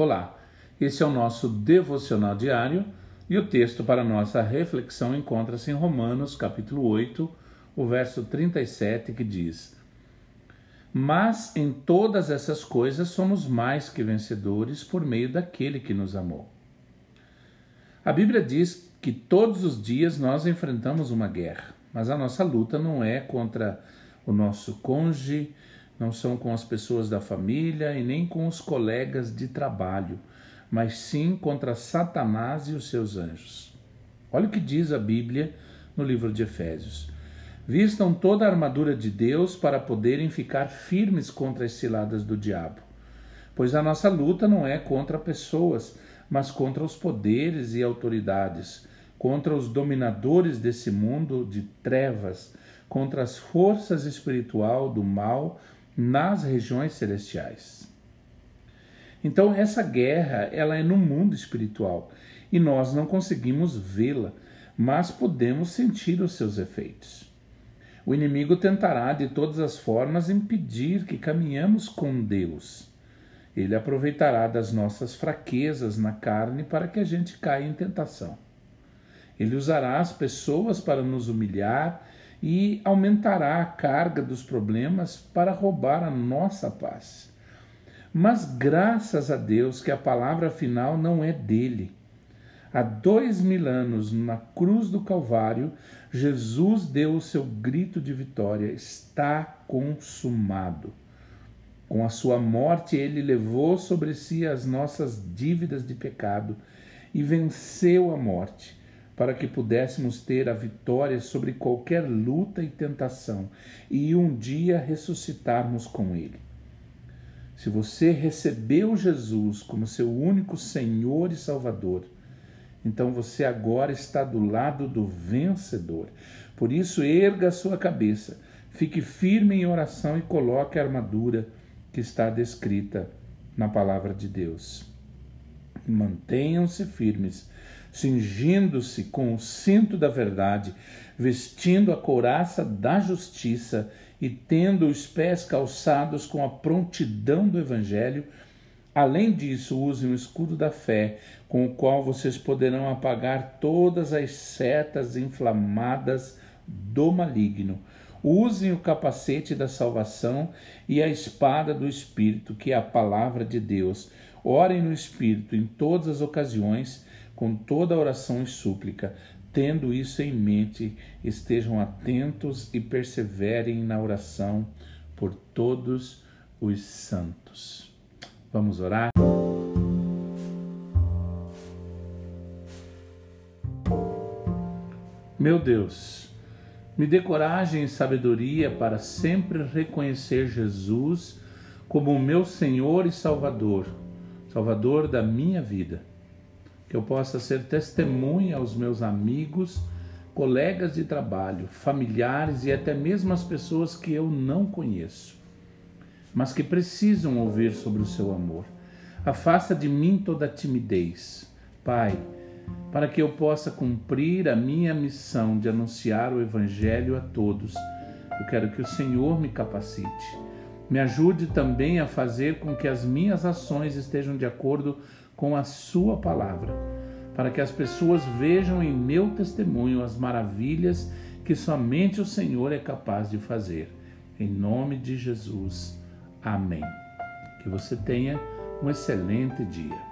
Olá, esse é o nosso devocional diário e o texto para nossa reflexão encontra-se em Romanos, capítulo 8, o verso 37, que diz: Mas em todas essas coisas somos mais que vencedores por meio daquele que nos amou. A Bíblia diz que todos os dias nós enfrentamos uma guerra, mas a nossa luta não é contra o nosso cônjuge, não são com as pessoas da família e nem com os colegas de trabalho, mas sim contra Satanás e os seus anjos. Olha o que diz a Bíblia no livro de Efésios. Vistam toda a armadura de Deus para poderem ficar firmes contra as ciladas do diabo. Pois a nossa luta não é contra pessoas, mas contra os poderes e autoridades, contra os dominadores desse mundo de trevas, contra as forças espiritual do mal nas regiões celestiais. Então essa guerra, ela é no mundo espiritual e nós não conseguimos vê-la, mas podemos sentir os seus efeitos. O inimigo tentará de todas as formas impedir que caminhamos com Deus. Ele aproveitará das nossas fraquezas na carne para que a gente caia em tentação. Ele usará as pessoas para nos humilhar e aumentará a carga dos problemas para roubar a nossa paz. Mas graças a Deus que a palavra final não é dele. Há dois mil anos, na cruz do Calvário, Jesus deu o seu grito de vitória: está consumado. Com a sua morte, ele levou sobre si as nossas dívidas de pecado e venceu a morte para que pudéssemos ter a vitória sobre qualquer luta e tentação e um dia ressuscitarmos com Ele. Se você recebeu Jesus como seu único Senhor e Salvador, então você agora está do lado do vencedor. Por isso, erga a sua cabeça, fique firme em oração e coloque a armadura que está descrita na palavra de Deus. Mantenham-se firmes cingindo-se com o cinto da verdade, vestindo a couraça da justiça e tendo os pés calçados com a prontidão do Evangelho. Além disso, usem o escudo da fé, com o qual vocês poderão apagar todas as setas inflamadas do maligno. Usem o capacete da salvação e a espada do Espírito, que é a palavra de Deus. Orem no Espírito em todas as ocasiões com toda oração e súplica. Tendo isso em mente, estejam atentos e perseverem na oração por todos os santos. Vamos orar? Meu Deus, me dê coragem e sabedoria para sempre reconhecer Jesus como o meu Senhor e Salvador, Salvador da minha vida que eu possa ser testemunha aos meus amigos, colegas de trabalho, familiares e até mesmo as pessoas que eu não conheço, mas que precisam ouvir sobre o seu amor. Afasta de mim toda timidez, Pai, para que eu possa cumprir a minha missão de anunciar o Evangelho a todos. Eu quero que o Senhor me capacite. Me ajude também a fazer com que as minhas ações estejam de acordo com a Sua palavra, para que as pessoas vejam em meu testemunho as maravilhas que somente o Senhor é capaz de fazer. Em nome de Jesus. Amém. Que você tenha um excelente dia.